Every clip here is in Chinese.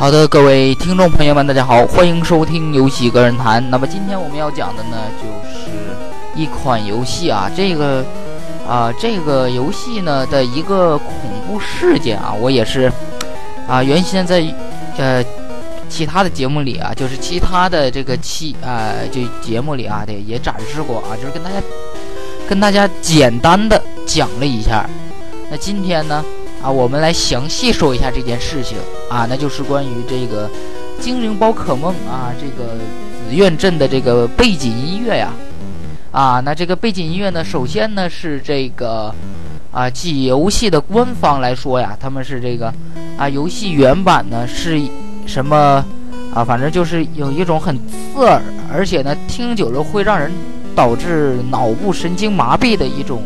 好的，各位听众朋友们，大家好，欢迎收听游戏个人谈。那么今天我们要讲的呢，就是一款游戏啊，这个啊，这个游戏呢的一个恐怖事件啊，我也是啊，原先在呃其他的节目里啊，就是其他的这个期啊，这节目里啊，对，也展示过啊，就是跟大家跟大家简单的讲了一下。那今天呢？啊，我们来详细说一下这件事情啊，那就是关于这个《精灵宝可梦》啊，这个紫苑镇的这个背景音乐呀，啊，那这个背景音乐呢，首先呢是这个啊，继游戏的官方来说呀，他们是这个啊，游戏原版呢是什么啊？反正就是有一种很刺耳，而且呢听久了会让人导致脑部神经麻痹的一种。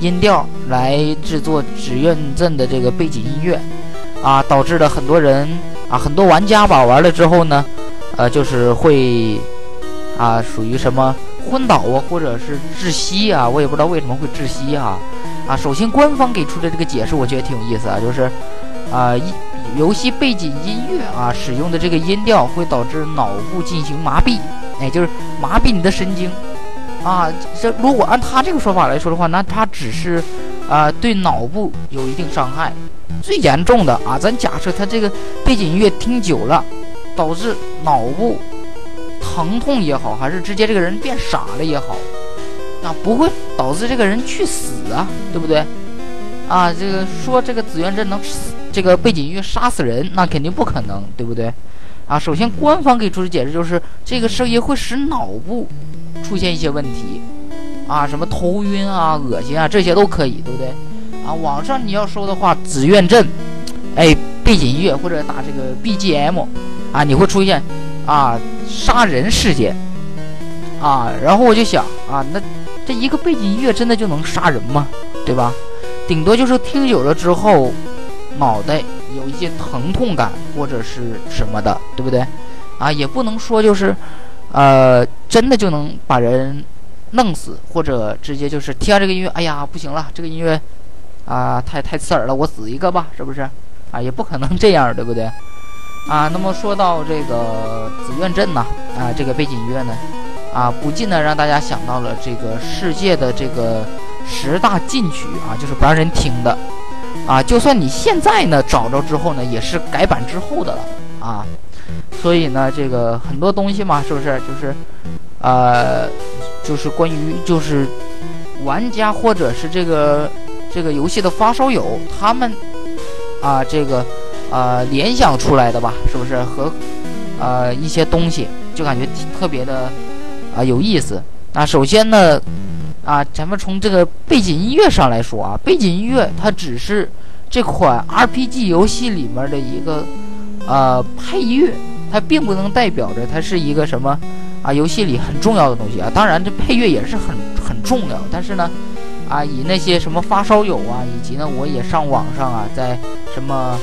音调来制作紫苑镇的这个背景音乐，啊，导致了很多人啊，很多玩家吧玩了之后呢，呃，就是会啊，属于什么昏倒啊，或者是窒息啊，我也不知道为什么会窒息啊。啊，首先官方给出的这个解释，我觉得挺有意思啊，就是啊，一游戏背景音乐啊，使用的这个音调会导致脑部进行麻痹，哎，就是麻痹你的神经。啊，这如果按他这个说法来说的话，那他只是，啊，对脑部有一定伤害。最严重的啊，咱假设他这个背景音乐听久了，导致脑部疼痛也好，还是直接这个人变傻了也好，那不会导致这个人去死啊，对不对？啊，这个说这个紫苑镇能这个背景音乐杀死人，那肯定不可能，对不对？啊，首先官方给出的解释就是这个声音会使脑部。出现一些问题，啊，什么头晕啊、恶心啊，这些都可以，对不对？啊，网上你要说的话，紫苑镇，哎，背景音乐或者打这个 BGM，啊，你会出现啊杀人事件，啊，然后我就想啊，那这一个背景音乐真的就能杀人吗？对吧？顶多就是听久了之后，脑袋有一些疼痛感或者是什么的，对不对？啊，也不能说就是。呃，真的就能把人弄死，或者直接就是听这个音乐，哎呀，不行了，这个音乐啊，太太刺耳了，我死一个吧，是不是？啊，也不可能这样，对不对？啊，那么说到这个紫苑镇呢，啊，这个背景音乐呢，啊，不禁呢让大家想到了这个世界的这个十大禁曲啊，就是不让人听的，啊，就算你现在呢找着之后呢，也是改版之后的了，啊。所以呢，这个很多东西嘛，是不是就是，呃，就是关于就是玩家或者是这个这个游戏的发烧友他们啊，这个啊联想出来的吧，是不是和呃一些东西就感觉特别的啊有意思。那首先呢，啊，咱们从这个背景音乐上来说啊，背景音乐它只是这款 RPG 游戏里面的一个呃配乐。它并不能代表着它是一个什么啊游戏里很重要的东西啊，当然这配乐也是很很重要，但是呢，啊以那些什么发烧友啊，以及呢我也上网上啊，在什么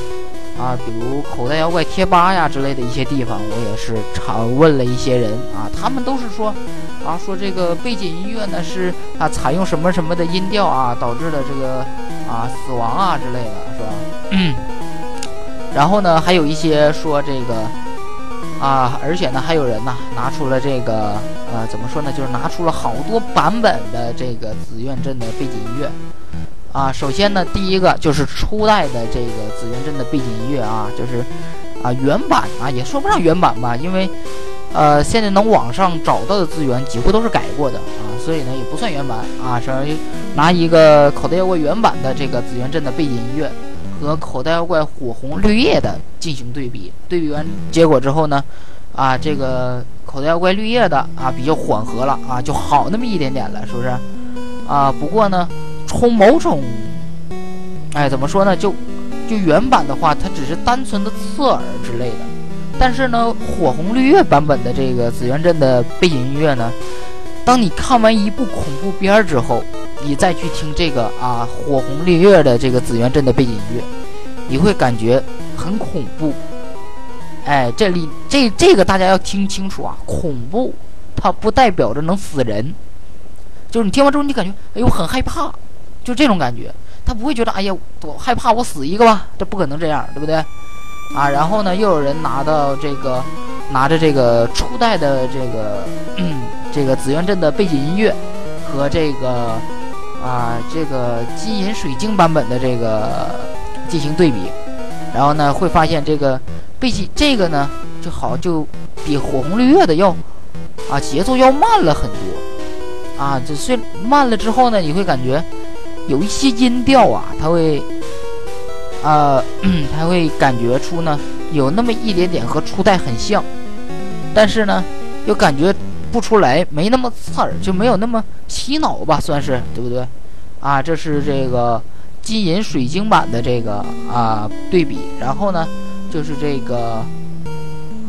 啊比如口袋妖怪贴吧呀之类的一些地方，我也是常问了一些人啊，他们都是说啊说这个背景音乐呢是啊采用什么什么的音调啊导致的这个啊死亡啊之类的是吧？嗯，然后呢还有一些说这个。啊，而且呢，还有人呢拿出了这个，呃，怎么说呢？就是拿出了好多版本的这个紫苑镇的背景音乐。啊，首先呢，第一个就是初代的这个紫苑镇的背景音乐啊，就是啊原版啊，也说不上原版吧，因为呃现在能网上找到的资源几乎都是改过的啊，所以呢也不算原版啊，是拿一个口袋妖怪原版的这个紫苑镇的背景音乐。和口袋妖怪火红绿叶的进行对比，对比完结果之后呢，啊，这个口袋妖怪绿叶的啊比较缓和了啊，就好那么一点点了，是不是？啊，不过呢，从某种，哎，怎么说呢？就就原版的话，它只是单纯的侧耳之类的，但是呢，火红绿叶版本的这个紫苑镇的背景音乐呢，当你看完一部恐怖片之后。你再去听这个啊，火红绿叶的这个紫园镇的背景音乐，你会感觉很恐怖。哎，这里这这个大家要听清楚啊，恐怖它不代表着能死人，就是你听完之后你感觉哎呦很害怕，就这种感觉，他不会觉得哎呀我害怕我死一个吧，这不可能这样，对不对？啊，然后呢，又有人拿到这个拿着这个初代的这个这个紫苑镇的背景音乐和这个啊这个金银水晶版本的这个进行对比，然后呢会发现这个背景这个呢就好就比火红绿月的要啊节奏要慢了很多啊，这虽慢了之后呢，你会感觉有一些音调啊，它会。呃，他会感觉出呢，有那么一点点和初代很像，但是呢，又感觉不出来，没那么刺耳，就没有那么洗脑吧，算是对不对？啊，这是这个金银水晶版的这个啊对比，然后呢，就是这个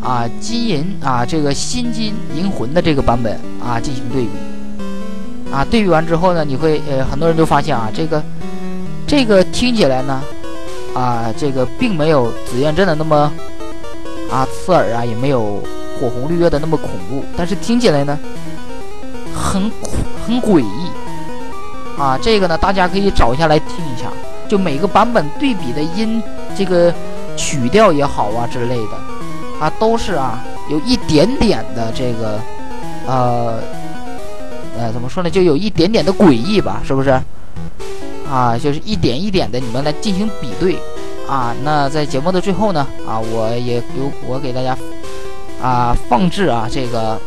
啊金银啊这个新金银魂的这个版本啊进行对比，啊对比完之后呢，你会呃很多人都发现啊这个这个听起来呢。啊，这个并没有紫苑镇的那么啊刺耳啊，也没有火红绿叶的那么恐怖，但是听起来呢，很很诡异啊。这个呢，大家可以找一下来听一下，就每个版本对比的音，这个曲调也好啊之类的啊，都是啊有一点点的这个呃呃怎么说呢，就有一点点的诡异吧，是不是？啊，就是一点一点的，你们来进行比对，啊，那在节目的最后呢，啊，我也有我给大家啊放置啊这个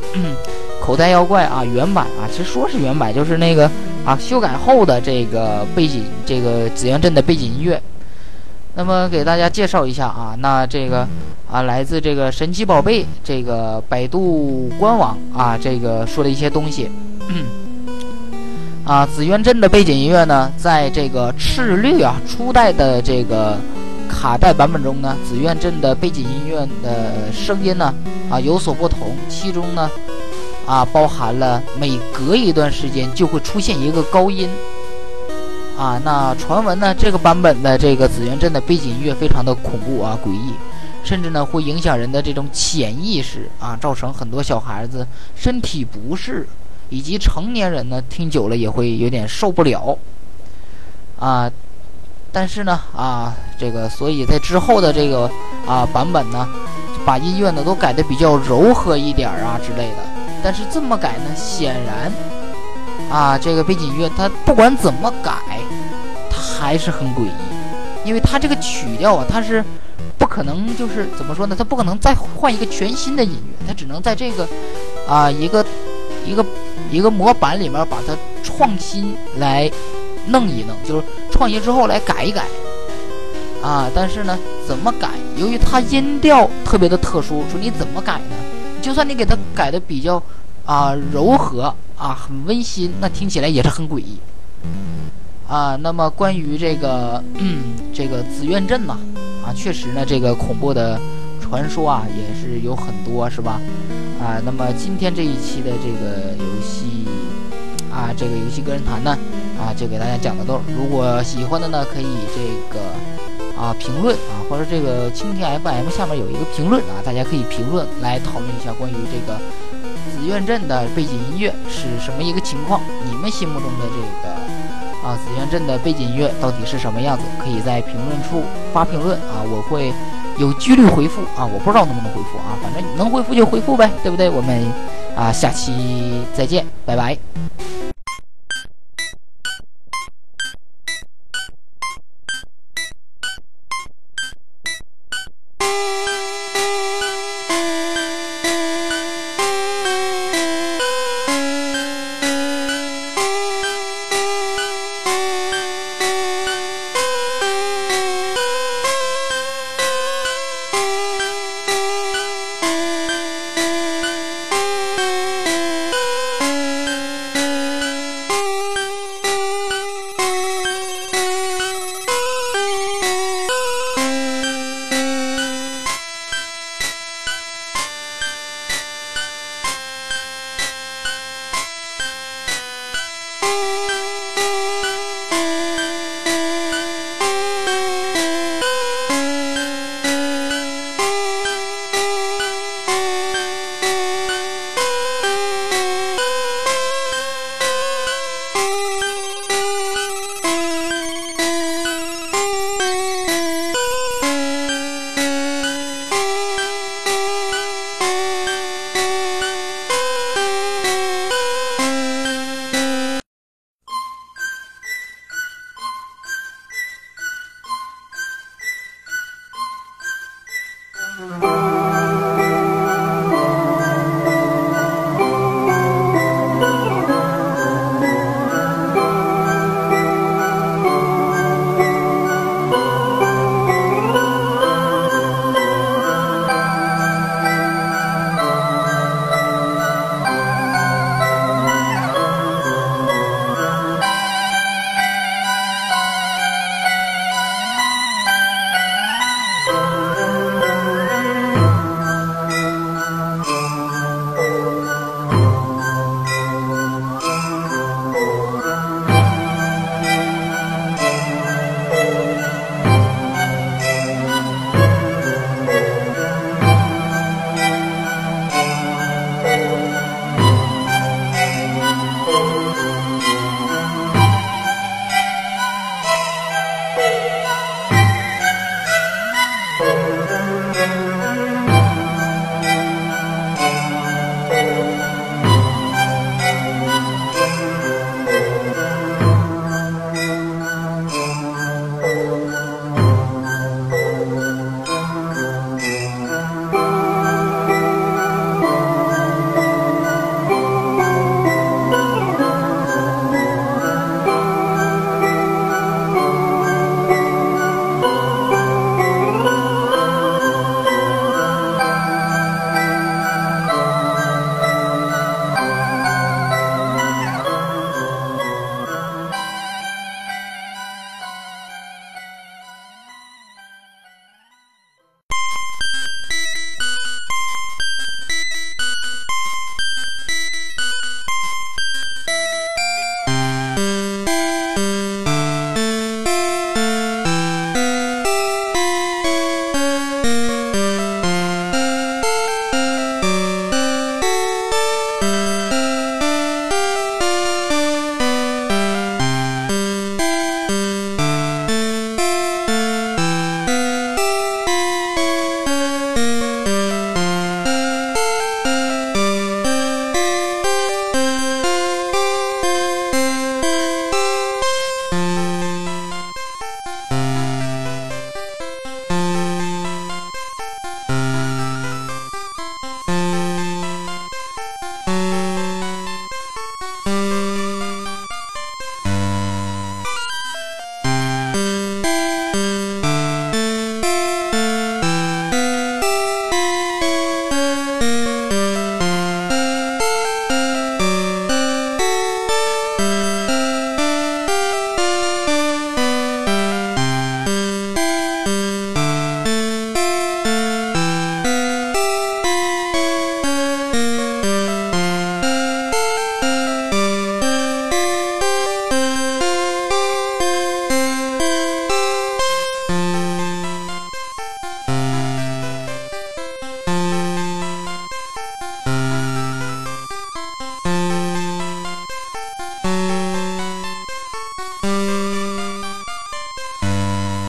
口袋妖怪啊原版啊，其实说是原版，就是那个啊修改后的这个背景，这个紫苑镇的背景音乐。那么给大家介绍一下啊，那这个啊来自这个神奇宝贝这个百度官网啊，这个说的一些东西。啊，紫苑镇的背景音乐呢，在这个赤绿啊初代的这个卡带版本中呢，紫苑镇的背景音乐的声音呢啊有所不同，其中呢啊包含了每隔一段时间就会出现一个高音啊。那传闻呢，这个版本的这个紫苑镇的背景音乐非常的恐怖啊诡异，甚至呢会影响人的这种潜意识啊，造成很多小孩子身体不适。以及成年人呢，听久了也会有点受不了，啊，但是呢，啊，这个所以在之后的这个啊版本呢，把音乐呢都改的比较柔和一点啊之类的。但是这么改呢，显然，啊，这个背景音乐它不管怎么改，它还是很诡异，因为它这个曲调啊，它是不可能就是怎么说呢？它不可能再换一个全新的音乐，它只能在这个啊一个一个。一个模板里面把它创新来弄一弄，就是创新之后来改一改啊。但是呢，怎么改？由于它音调特别的特殊，说你怎么改呢？就算你给它改的比较啊柔和啊很温馨，那听起来也是很诡异啊。那么关于这个这个紫苑镇呐啊，确实呢，这个恐怖的传说啊也是有很多，是吧？啊，那么今天这一期的这个游戏啊，这个游戏个人谈呢，啊，就给大家讲到这儿。如果喜欢的呢，可以这个啊评论啊，或者这个蜻蜓 FM 下面有一个评论啊，大家可以评论来讨论一下关于这个紫苑镇的背景音乐是什么一个情况，你们心目中的这个啊紫苑镇的背景音乐到底是什么样子？可以在评论处发评论啊，我会。有几率回复啊，我不知道能不能回复啊，反正能回复就回复呗，对不对？我们啊，下期再见，拜拜。